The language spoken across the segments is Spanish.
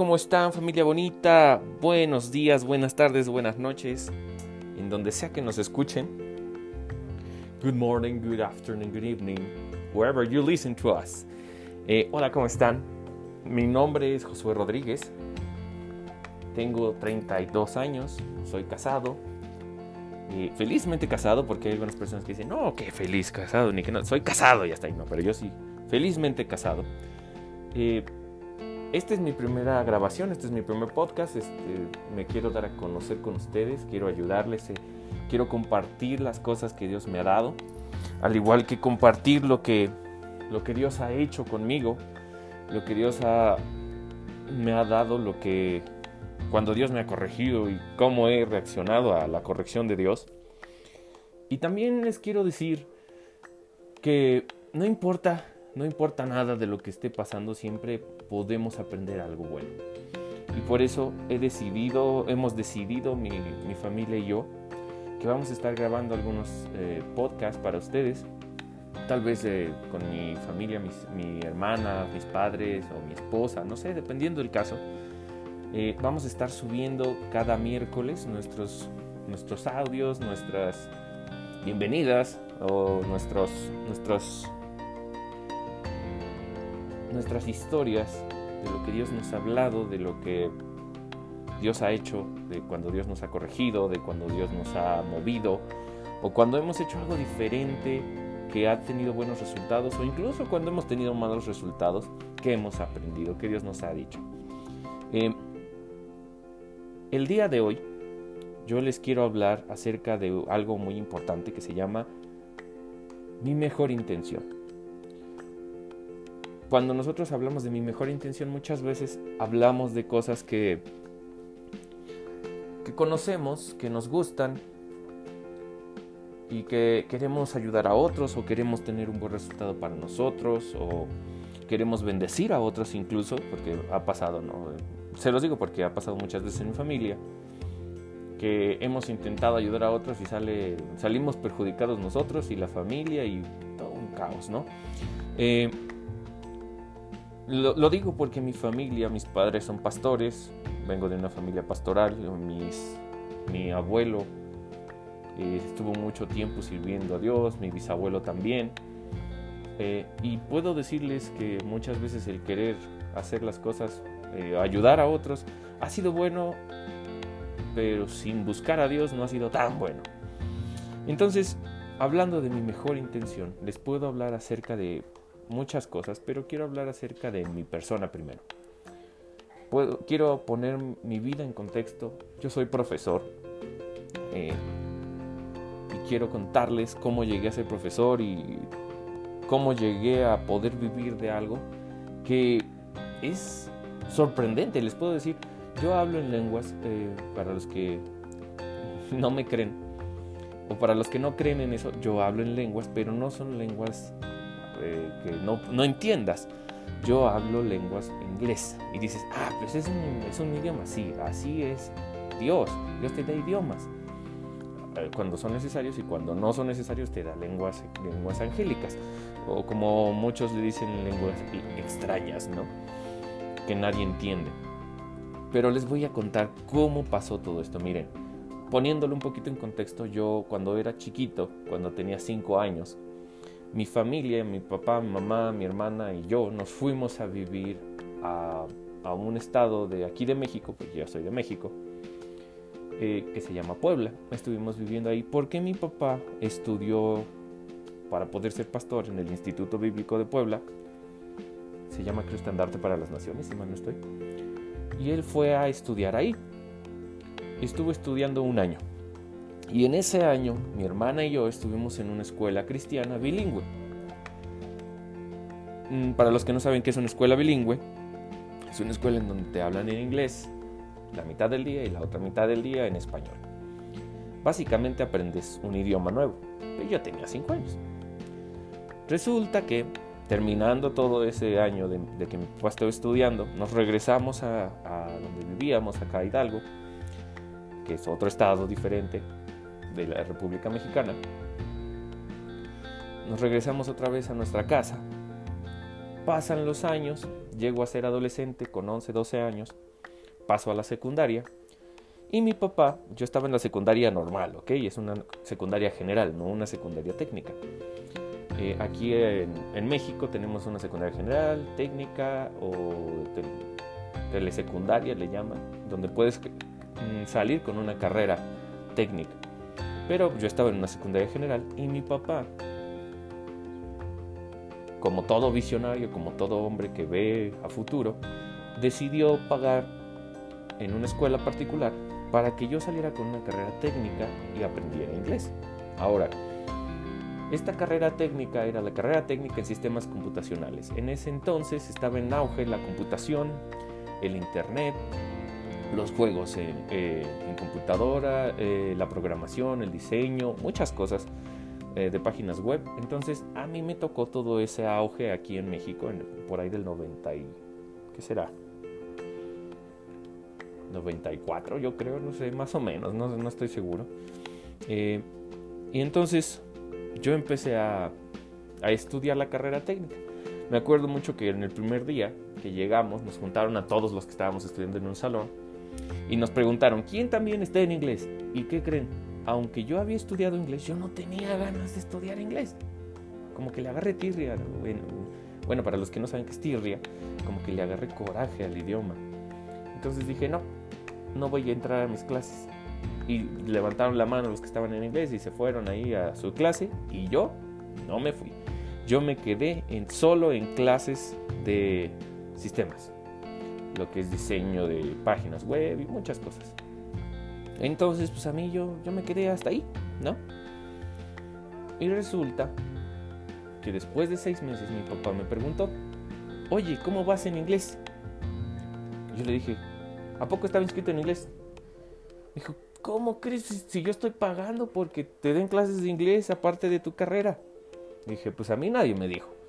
¿cómo están familia bonita? Buenos días, buenas tardes, buenas noches, en donde sea que nos escuchen. Good morning, good afternoon, good evening, wherever you listen to us. Eh, hola, ¿cómo están? Mi nombre es Josué Rodríguez, tengo 32 años, soy casado, eh, felizmente casado, porque hay algunas personas que dicen, no, que feliz casado, ni que no, soy casado, ya está ahí, no, pero yo sí, felizmente casado. Eh, esta es mi primera grabación, este es mi primer podcast, este, me quiero dar a conocer con ustedes, quiero ayudarles, eh, quiero compartir las cosas que Dios me ha dado, al igual que compartir lo que, lo que Dios ha hecho conmigo, lo que Dios me ha dado, lo que cuando Dios me ha corregido y cómo he reaccionado a la corrección de Dios. Y también les quiero decir que no importa no importa nada de lo que esté pasando, siempre podemos aprender algo bueno. Y por eso he decidido, hemos decidido, mi, familia y yo, que vamos a estar grabando algunos eh, podcasts para ustedes. Tal vez eh, con mi familia, mi hermana, mis padres o mi esposa, no sé, dependiendo del caso. Eh, vamos a estar subiendo cada miércoles nuestros, nuestros audios, nuestras bienvenidas o nuestros, nuestros nuestras historias, de lo que Dios nos ha hablado, de lo que Dios ha hecho, de cuando Dios nos ha corregido, de cuando Dios nos ha movido, o cuando hemos hecho algo diferente que ha tenido buenos resultados, o incluso cuando hemos tenido malos resultados que hemos aprendido, que Dios nos ha dicho. Eh, el día de hoy yo les quiero hablar acerca de algo muy importante que se llama mi mejor intención. Cuando nosotros hablamos de mi mejor intención, muchas veces hablamos de cosas que, que conocemos, que nos gustan y que queremos ayudar a otros o queremos tener un buen resultado para nosotros o queremos bendecir a otros incluso, porque ha pasado, ¿no? Se los digo porque ha pasado muchas veces en mi familia que hemos intentado ayudar a otros y sale, salimos perjudicados nosotros y la familia y todo un caos, ¿no? Eh, lo, digo porque mi familia, mis padres son pastores, vengo de una familia pastoral, mis, mi abuelo eh, estuvo mucho tiempo sirviendo a Dios, mi bisabuelo también. Eh, y puedo decirles que muchas veces el querer hacer las cosas, eh, ayudar a otros, ha sido bueno, pero sin buscar a Dios no ha sido tan bueno. Entonces, hablando de mi mejor intención, les puedo hablar acerca de muchas cosas, pero quiero hablar acerca de mi persona primero. Puedo, quiero poner mi vida en contexto. Yo soy profesor eh, y quiero contarles cómo llegué a ser profesor y cómo llegué a poder vivir de algo que es sorprendente. Les puedo decir, yo hablo en lenguas eh, para los que no me creen o para los que no creen en eso, yo hablo en lenguas, pero no son lenguas eh, que no, no, entiendas. Yo hablo lenguas inglés y dices, ah, pues es un, es un idioma. Sí, así es Dios. Dios te da idiomas eh, cuando son necesarios y cuando no son necesarios te da lenguas, lenguas angélicas o como muchos le dicen lenguas extrañas, ¿no? Que nadie entiende. Pero les voy a contar cómo pasó todo esto. Miren, poniéndolo un poquito en contexto, yo cuando era chiquito, cuando tenía 5 años, mi familia, mi papá, mi mamá, mi hermana y yo nos fuimos a vivir a, un estado de aquí de México, porque yo soy de México, eh, que se llama Puebla. Estuvimos viviendo ahí porque mi papá estudió para poder ser pastor en el Instituto Bíblico de Puebla. Se llama Cristo Estandarte para las Naciones, si mal no estoy. Y él fue a estudiar ahí. Estuvo estudiando un año. Y en ese año mi hermana y yo estuvimos en una escuela cristiana bilingüe. Mm, para los que no saben qué es una escuela bilingüe, es una escuela en donde te hablan en inglés la mitad del día y la otra mitad del día en español. Básicamente aprendes un idioma nuevo. Yo tenía 5 años. Resulta que terminando todo ese año de, que mi papá estaba estudiando, nos regresamos a, a donde vivíamos, acá a Hidalgo, que es otro estado diferente, de la República Mexicana, nos regresamos otra vez a nuestra casa pasan los años, llego a ser adolescente con 11, 12 años, paso a la secundaria y mi papá, yo estaba en la secundaria normal, ¿ok? Es una secundaria general, no una secundaria técnica. Eh, aquí en, México tenemos una secundaria general, técnica o telesecundaria le llaman, donde puedes mm, salir con una carrera técnica. Pero yo estaba en una secundaria general y mi papá, como todo visionario, como todo hombre que ve a futuro, decidió pagar en una escuela particular para que yo saliera con una carrera técnica y aprendiera inglés. Ahora, esta carrera técnica era la carrera técnica en sistemas computacionales. En ese entonces estaba en auge la computación, el internet, los juegos en, eh, computadora, eh, la programación, el diseño, muchas cosas eh, de páginas web. Entonces a mí me tocó todo ese auge aquí en México, por ahí del 90 y... ¿Qué será? 94 yo creo, no sé, más o menos, no, no estoy seguro. y entonces yo empecé a, a estudiar la carrera técnica. Me acuerdo mucho que en el primer día que llegamos nos juntaron a todos los que estábamos estudiando en un salón y nos preguntaron, ¿quién también está en inglés? ¿Y qué creen? Aunque yo había estudiado inglés, yo no tenía ganas de estudiar inglés. Como que le agarré tirria. Bueno, para los que no saben qué es tirria, como que le agarré coraje al idioma. Entonces dije, no, no voy a entrar a mis clases. Y levantaron la mano los que estaban en inglés y se fueron ahí a su clase y yo no me fui. Yo me quedé en, solo en clases de sistemas lo que es diseño de páginas web y muchas cosas. Entonces, pues a mí yo, yo me quedé hasta ahí, ¿no? Y resulta que después de seis meses mi papá me preguntó, oye, ¿cómo vas en inglés? Yo le dije, ¿a poco estaba inscrito en inglés? Dijo, ¿cómo crees si yo estoy pagando porque te den clases de inglés aparte de tu carrera? Dije, pues a mí nadie me dijo.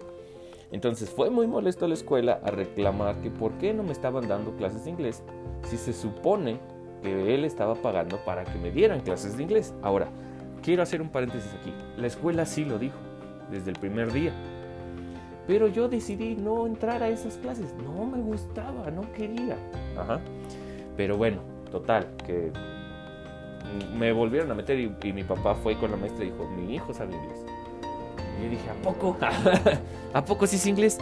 Entonces fue muy molesto a la escuela a reclamar que por qué no me estaban dando clases de inglés si se supone que él estaba pagando para que me dieran clases de inglés. Ahora, quiero hacer un paréntesis aquí. La escuela sí lo dijo desde el primer día. Pero yo decidí no entrar a esas clases. No me gustaba, no quería. Ajá. Pero bueno, total, que me volvieron a meter y, y mi papá fue con la maestra y dijo, mi hijo sabe inglés. Y yo dije, ¿a poco? ¿A poco sí es inglés?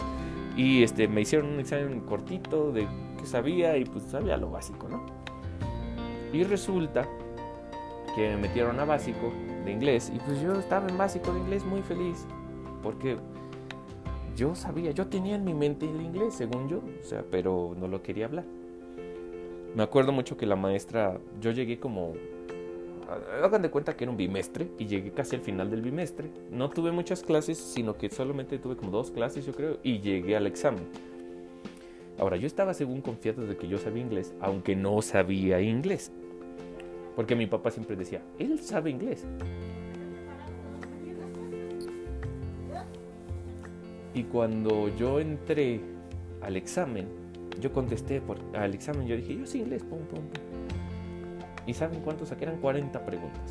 Y este, me hicieron un examen cortito de qué sabía y pues sabía lo básico, ¿no? Y resulta que me metieron a básico de inglés y pues yo estaba en básico de inglés muy feliz porque yo sabía, yo tenía en mi mente el inglés, según yo, o sea, pero no lo quería hablar. Me acuerdo mucho que la maestra, yo llegué como hagan de cuenta que era un bimestre y llegué casi al final del bimestre. No tuve muchas clases, sino que solamente tuve como dos clases, yo creo, y llegué al examen. Ahora, yo estaba según confiado de que yo sabía inglés, aunque no sabía inglés. Porque mi papá siempre decía, él sabe inglés. Y cuando yo entré al examen, yo contesté por, al examen, yo dije, yo sé inglés, pum, pum, pum. ¿Y saben cuántos saqué? Eran 40 preguntas.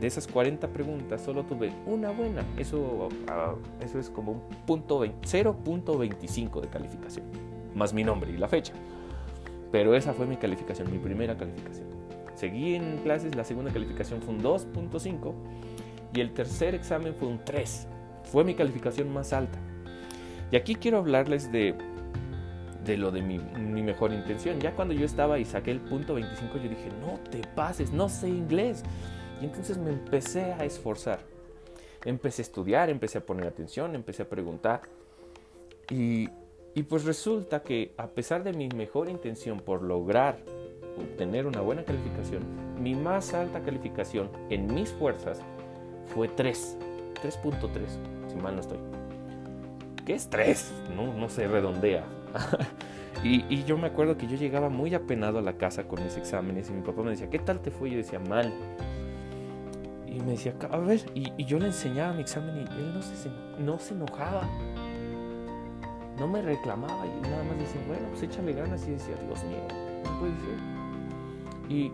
De esas 40 preguntas solo tuve una buena. Eso, ah, eso es como un punto 0.25 de calificación. Más mi nombre y la fecha. Pero esa fue mi calificación, mi primera calificación. Seguí en clases, la segunda calificación fue un 2.5 y el tercer examen fue un 3. Fue mi calificación más alta. Y aquí quiero hablarles de de lo de mi, mejor intención. Ya cuando yo estaba y saqué el punto 25, yo dije, no te pases, no sé inglés. Y entonces me empecé a esforzar. Empecé a estudiar, empecé a poner atención, empecé a preguntar. Y, y pues resulta que a pesar de mi mejor intención por lograr obtener una buena calificación, mi más alta calificación en mis fuerzas fue 3, 3.3, si mal no estoy. ¿Qué es 3? No, no se redondea. y, yo me acuerdo que yo llegaba muy apenado a la casa con mis exámenes y mi papá me decía, ¿qué tal te fue? Yo decía, mal. Y me decía, a ver, y, yo le enseñaba mi examen y él no se, no se enojaba. No me reclamaba y nada más decía, bueno, pues échale ganas y decía, Dios mío, no puede ser. Y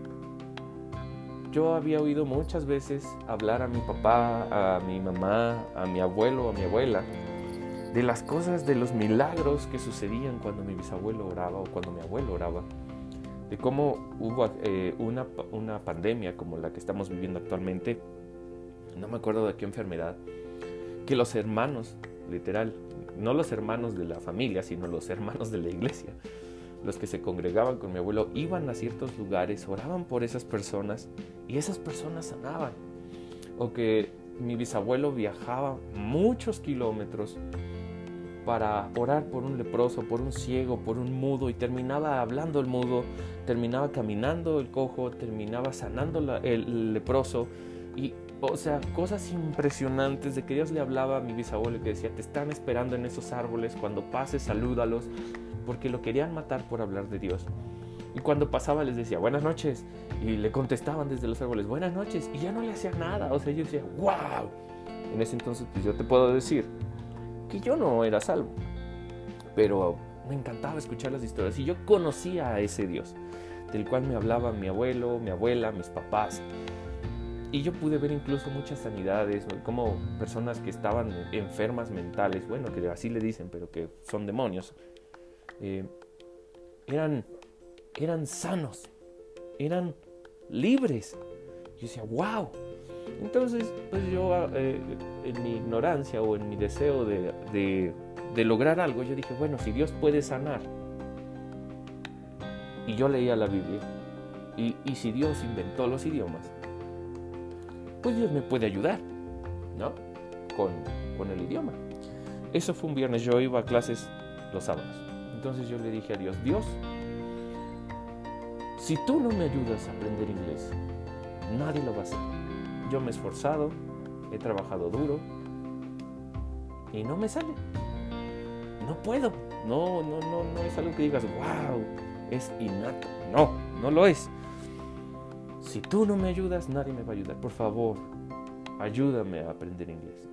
yo había oído muchas veces hablar a mi papá, a mi mamá, a mi abuelo, a mi abuela, de las cosas, de los milagros que sucedían cuando mi bisabuelo oraba o cuando mi abuelo oraba, de cómo hubo eh, una, una pandemia como la que estamos viviendo actualmente, no me acuerdo de qué enfermedad, que los hermanos, literal, no los hermanos de la familia, sino los hermanos de la iglesia, los que se congregaban con mi abuelo, iban a ciertos lugares, oraban por esas personas y esas personas sanaban. O que mi bisabuelo viajaba muchos kilómetros para orar por un leproso, por un ciego, por un mudo y terminaba hablando el mudo, terminaba caminando el cojo, terminaba sanando el leproso y o sea, cosas impresionantes de que Dios le hablaba a mi bisabuelo que decía, te están esperando en esos árboles, cuando pases salúdalos, porque lo querían matar por hablar de Dios. Y cuando pasaba les decía, buenas noches, y le contestaban desde los árboles, buenas noches, y ya no le hacía nada, o sea, yo decía, wow. En ese entonces, pues yo te puedo decir que yo no era salvo, pero me encantaba escuchar las historias y yo conocía a ese Dios, del cual me hablaba mi abuelo, mi abuela, mis papás. Y yo pude ver incluso muchas sanidades, como personas que estaban enfermas mentales, bueno, que así le dicen, pero que son demonios, eh, eran, eran sanos, eran libres. Yo decía, wow. Entonces, pues yo eh, en mi ignorancia o en mi deseo de, de lograr algo, yo dije, bueno, si Dios puede sanar, y yo leía la Biblia, y, y si Dios inventó los idiomas, pues Dios me puede ayudar, ¿no? Con, el idioma. Eso fue un viernes, yo iba a clases los sábados. Entonces yo le dije a Dios, Dios, si tú no me ayudas a aprender inglés, nadie lo va a hacer. Yo me he esforzado, he trabajado duro y no me sale. No puedo. No, no, no, no es algo que digas, wow, es innato. No, no lo es. Si tú no me ayudas, nadie me va a ayudar. Por favor, ayúdame a aprender inglés.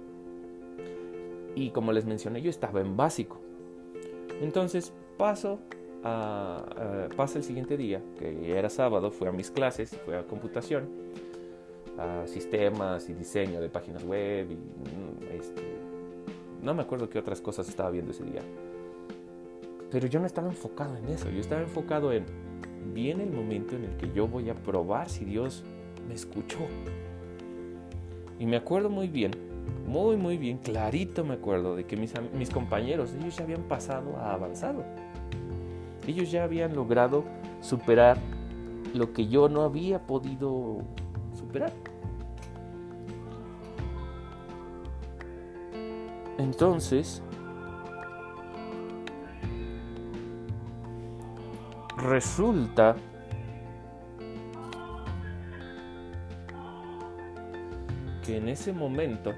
Y como les mencioné, yo estaba en básico. Entonces paso pasa el siguiente día, que era sábado, fui a mis clases, fui a computación, a sistemas y diseño de páginas web y mm, este, no me acuerdo qué otras cosas estaba viendo ese día. Pero yo no estaba enfocado en eso, yo estaba enfocado en viene el momento en el que yo voy a probar si Dios me escuchó. Y me acuerdo muy bien, muy, muy bien, clarito me acuerdo de que mis, mis compañeros, ellos ya habían pasado a avanzado. Ellos ya habían logrado superar lo que yo no había podido Entonces, resulta que en ese momento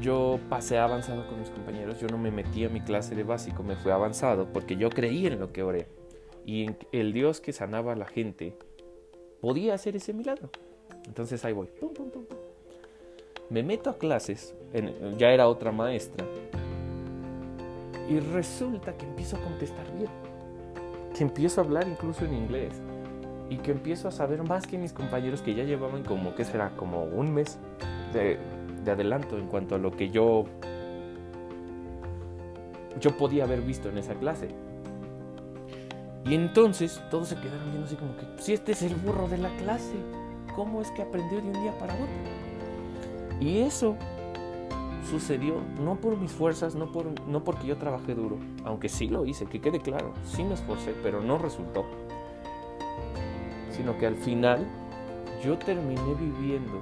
yo pasé avanzado con mis compañeros, yo no me metí a mi clase de básico, me fui avanzado porque yo creí en lo que oré. Y en el Dios que sanaba a la gente podía hacer ese milagro. Entonces ahí voy. Me meto a clases, ya era otra maestra, y resulta que empiezo a contestar bien que empiezo a hablar incluso en inglés y que empiezo a saber más que mis compañeros que ya llevaban como, ¿qué será? Como un mes de, adelanto en cuanto a lo que yo, yo podía haber visto en esa clase. Y entonces todos se quedaron viendo así como que, si este es el burro de la clase, ¿cómo es que aprendió de un día para otro? Y eso sucedió no por mis fuerzas, no, por, no porque yo trabajé duro, aunque sí lo hice, que quede claro, sí me esforcé, pero no resultó. Sino que al final yo terminé viviendo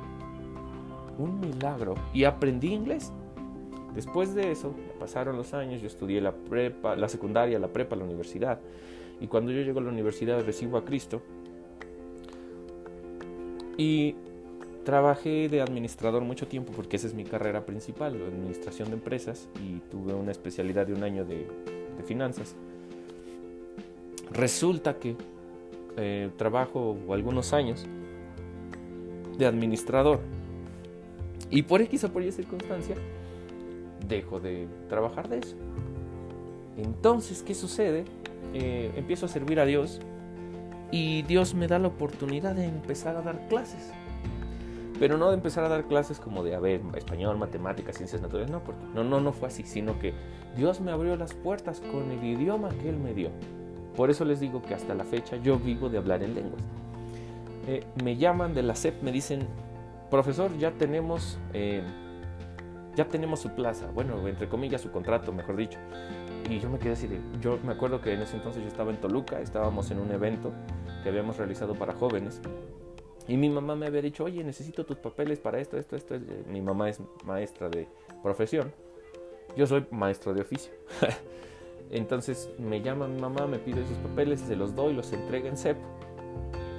un milagro y aprendí inglés. Después de eso, pasaron los años, yo estudié la prepa, la secundaria, la prepa, la universidad. Y cuando yo llego a la universidad recibo a Cristo. Y Trabajé de administrador mucho tiempo porque esa es mi carrera principal, la administración de empresas, y tuve una especialidad de un año de, finanzas. Resulta que eh, trabajo algunos años de administrador y por X o por Y circunstancia dejo de trabajar de eso. Entonces, ¿qué sucede? Eh, empiezo a servir a Dios y Dios me da la oportunidad de empezar a dar clases Pero no de empezar a dar clases como de, a ver, español, matemáticas, ciencias naturales, no, porque no, no, no fue así, sino que Dios me abrió las puertas con el idioma que Él me dio. Por eso les digo que hasta la fecha yo vivo de hablar en lenguas. Eh, me llaman de la SEP, me dicen, profesor, ya tenemos, eh, ya tenemos su plaza, bueno, entre comillas, su contrato, mejor dicho. Y yo me quedé así de, yo me acuerdo que en ese entonces yo estaba en Toluca, estábamos en un evento que habíamos realizado para jóvenes y mi mamá me había dicho, oye, necesito tus papeles para esto, esto, esto. Mi mamá es maestra de profesión. Yo soy maestro de oficio. Entonces me llama mi mamá, me pide esos papeles, se los doy, los entrega en CEP.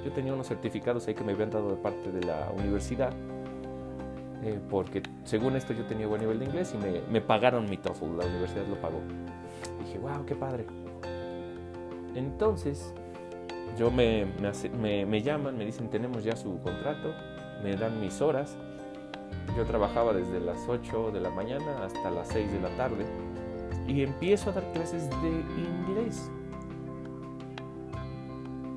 Yo tenía unos certificados ahí que me habían dado de parte de la universidad. Eh, porque según esto yo tenía buen nivel de inglés y me, me pagaron mi TOEFL, la universidad lo pagó. Dije, wow, qué padre. Entonces yo me, me, me, llaman, me dicen tenemos ya su contrato, me dan mis horas. Yo trabajaba desde las 8 de la mañana hasta las 6 de la tarde y empiezo a dar clases de inglés.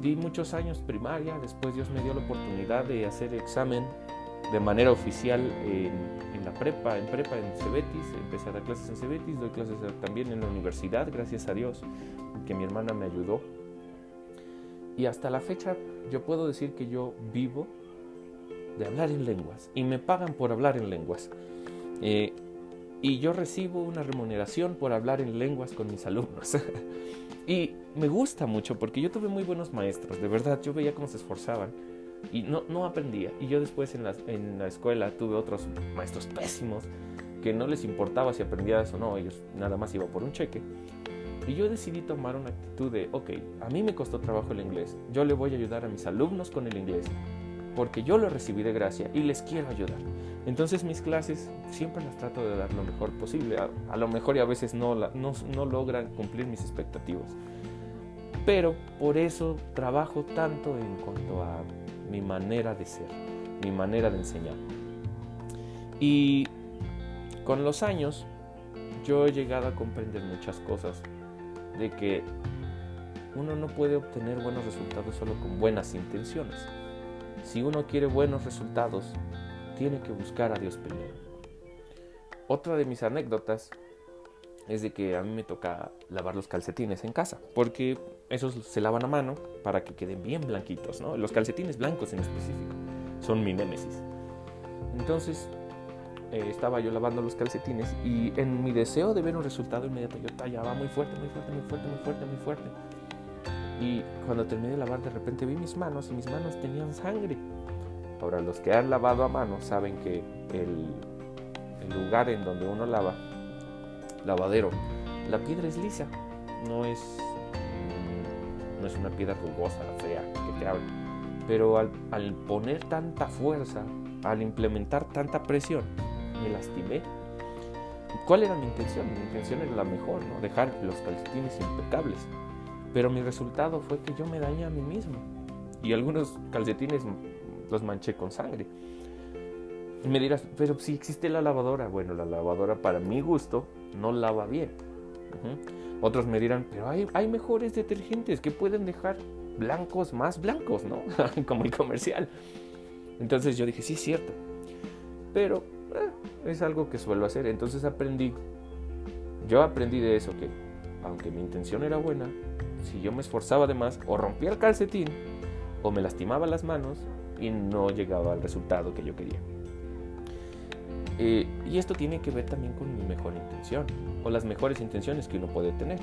Di muchos años primaria, después Dios me dio la oportunidad de hacer examen de manera oficial en, prepa, en prepa en Cebetis, empecé a dar clases en Cebetis, doy clases también en la universidad, gracias a Dios, que mi hermana me ayudó y hasta la fecha yo puedo decir que yo vivo de hablar en lenguas y me pagan por hablar en lenguas. Eh, y yo recibo una remuneración por hablar en lenguas con mis alumnos. y me gusta mucho porque yo tuve muy buenos maestros, de verdad, yo veía cómo se esforzaban y no, no aprendía. Y yo después en la, en la escuela tuve otros maestros pésimos que no les importaba si aprendías o no, ellos nada más iban por un cheque. Y yo decidí tomar una actitud de, ok, a mí me costó trabajo el inglés, yo le voy a ayudar a mis alumnos con el inglés, porque yo lo recibí de gracia y les quiero ayudar. Entonces mis clases siempre las trato de dar lo mejor posible. A, lo mejor y a veces no, la, no, no logran cumplir mis expectativas. Pero por eso trabajo tanto en cuanto a mi manera de ser, mi manera de enseñar. Y con los años yo he llegado a comprender muchas cosas de que uno no puede obtener buenos resultados solo con buenas intenciones. Si uno quiere buenos resultados, tiene que buscar a Dios primero. Otra de mis anécdotas es de que a mí me toca lavar los calcetines en casa, porque esos se lavan a mano para que queden bien blanquitos, ¿no? Los calcetines blancos en específico son mi némesis. Entonces, eh, estaba yo lavando los calcetines y en mi deseo de ver un resultado inmediato yo tallaba muy fuerte, muy fuerte, muy fuerte, muy fuerte, muy fuerte. Y cuando terminé de lavar de repente vi mis manos y mis manos tenían sangre. Ahora los que han lavado a mano saben que el, el lugar en donde uno lava, lavadero, la piedra es lisa, no es, no es una piedra rugosa, fea, que te habla. Pero al, al poner tanta fuerza, al implementar tanta presión, me lastimé. ¿Cuál era mi intención? Mi intención era la mejor, ¿no? Dejar los calcetines impecables. Pero mi resultado fue que yo me dañé a mí mismo. Y algunos calcetines los manché con sangre. Y me dirás, pero si existe la lavadora. Bueno, la lavadora para mi gusto no lava bien. Otros me dirán, pero hay, mejores detergentes que pueden dejar blancos más blancos, ¿no? Como el comercial. Entonces yo dije, sí es cierto. Pero eh, es algo que suelo hacer. Entonces aprendí, yo aprendí de eso que, aunque mi intención era buena, si yo me esforzaba de más, o rompía el calcetín, o me lastimaba las manos y no llegaba al resultado que yo quería. Eh, y esto tiene que ver también con mi mejor intención, o las mejores intenciones que uno puede tener.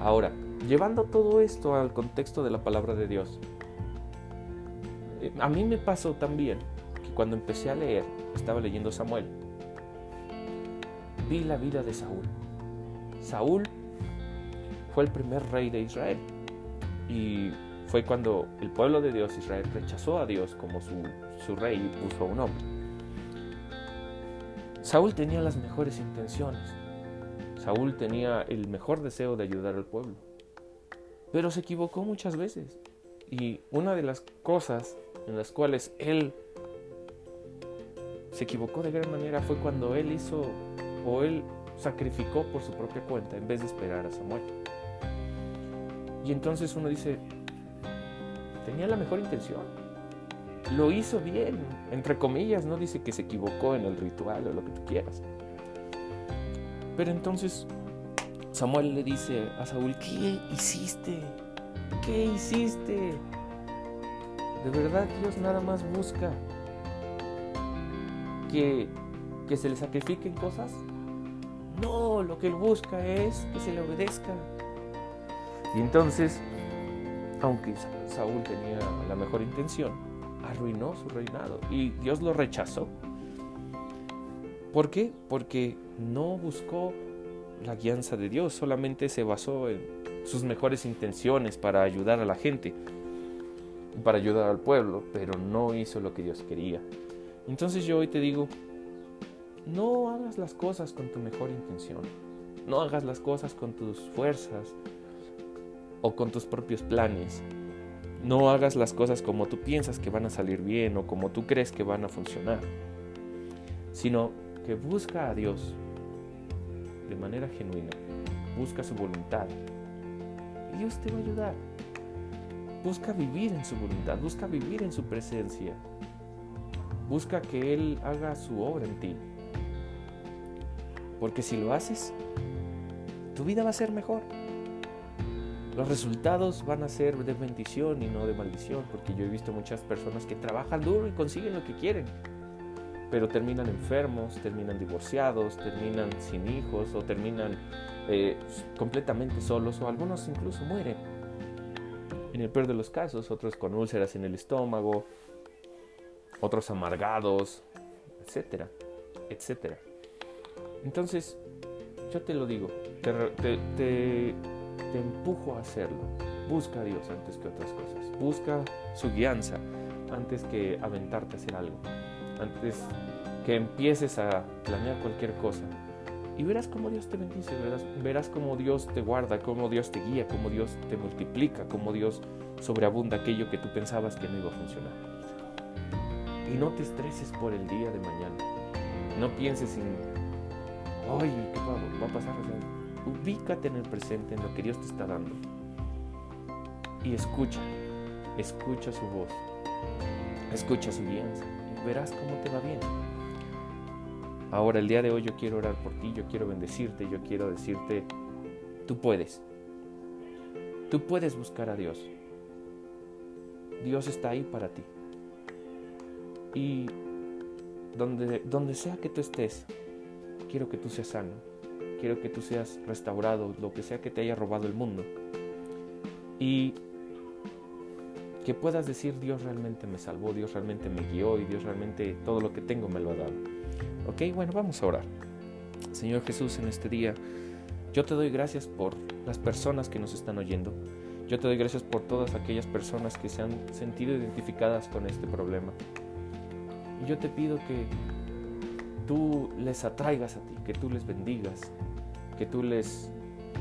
Ahora, llevando todo esto al contexto de la palabra de Dios, eh, a mí me pasó también que cuando empecé a leer estaba leyendo Samuel, vi la vida de Saúl. Saúl fue el primer rey de Israel y fue cuando el pueblo de Dios, Israel, rechazó a Dios como su, su rey y puso a un hombre. Saúl tenía las mejores intenciones. Saúl tenía el mejor deseo de ayudar al pueblo. Pero se equivocó muchas veces. Y una de las cosas en las cuales él se equivocó de gran manera fue cuando él hizo o él sacrificó por su propia cuenta en vez de esperar a Samuel. Y entonces uno dice, tenía la mejor intención. lo hizo bien, entre comillas, no dice que se equivocó en el ritual o lo que tú quieras. Pero entonces Samuel le dice a Saúl, ¿qué hiciste? ¿Qué hiciste? ¿De verdad Dios nada más busca que, que se le sacrifiquen cosas? No, lo que él busca es que se le obedezca. Y entonces, aunque Saúl tenía la mejor intención, arruinó su reinado y Dios lo rechazó. ¿Por qué? Porque no buscó la guianza de Dios, solamente se basó en sus mejores intenciones para ayudar a la gente, para ayudar al pueblo, pero no hizo lo que Dios quería. Entonces yo hoy te digo, no hagas las cosas con tu mejor intención, no hagas las cosas con tus fuerzas o con tus propios planes. No hagas las cosas como tú piensas que van a salir bien o como tú crees que van a funcionar, sino que busca a Dios de manera genuina, busca su voluntad y Dios te va a ayudar. Busca vivir en su voluntad, busca vivir en su presencia, busca que Él haga su obra en ti. Porque si lo haces, tu vida va a ser mejor. Los resultados van a ser de bendición y no de maldición, porque yo he visto muchas personas que trabajan duro y consiguen lo que quieren, pero terminan enfermos, terminan divorciados, terminan sin hijos o terminan eh, completamente solos o algunos incluso mueren. En el peor de los casos, otros con úlceras en el estómago, otros amargados, etcétera, etcétera. Entonces, yo te lo digo, te, te empujo a hacerlo. Busca a Dios antes que otras cosas. Busca su guianza antes que aventarte a hacer algo antes que empieces a planear cualquier cosa. Y verás cómo Dios te bendice, verás, verás cómo Dios te guarda, cómo Dios te guía, cómo Dios te multiplica, cómo Dios sobreabunda aquello que tú pensabas que no iba a funcionar. Y no te estreses por el día de mañana. No pienses en, ay, ¿qué va, a pasar? ubícate en el presente, en lo que Dios te está dando. Y escucha, escucha su voz, escucha su guianza verás cómo te va bien. Ahora, el día de hoy yo quiero orar por ti, yo quiero bendecirte, yo quiero decirte, tú puedes. Tú puedes buscar a Dios. Dios está ahí para ti. Y donde, donde sea que tú estés, quiero que tú seas sano. Quiero que tú seas restaurado, lo que sea que te haya robado el mundo. Y que puedas decir Dios realmente me salvó, Dios realmente me guió y Dios realmente todo lo que tengo me lo ha dado. Ok, bueno, vamos a orar. Señor Jesús, en este día yo te doy gracias por las personas que nos están oyendo. Yo te doy gracias por todas aquellas personas que se han sentido identificadas con este problema. Y yo te pido que tú les atraigas a ti, que tú les bendigas, que tú les,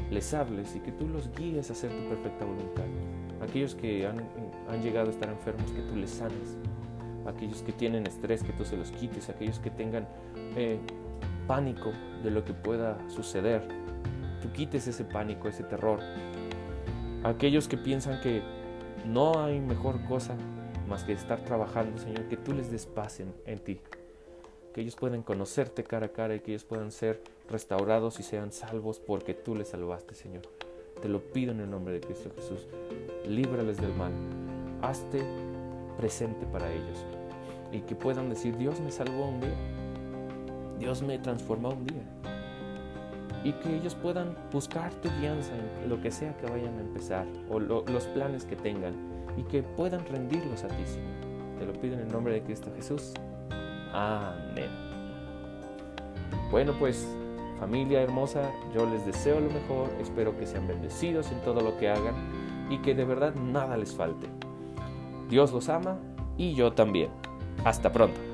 les hables y que tú los guíes a hacer tu perfecta voluntad aquellos que han, llegado a estar enfermos, que tú les sanes, aquellos que tienen estrés, que tú se los quites, aquellos que tengan eh, pánico de lo que pueda suceder, tú quites ese pánico, ese terror. Aquellos que piensan que no hay mejor cosa más que estar trabajando, Señor, que tú les des paz en, en ti, que ellos puedan conocerte cara a cara y que ellos puedan ser restaurados y sean salvos porque tú les salvaste, Señor. Te lo pido en el nombre de Cristo Jesús. Líbrales del mal. Hazte presente para ellos. Y que puedan decir, Dios me salvó un día. Dios me transformó un día. Y que ellos puedan buscar tu guianza en lo que sea que vayan a empezar o los planes que tengan y que puedan rendirlos a ti. Te lo pido en el nombre de Cristo Jesús. Amén. Bueno, pues Familia hermosa, yo les deseo lo mejor, espero que sean bendecidos en todo lo que hagan y que de verdad nada les falte. Dios los ama y yo también. Hasta pronto.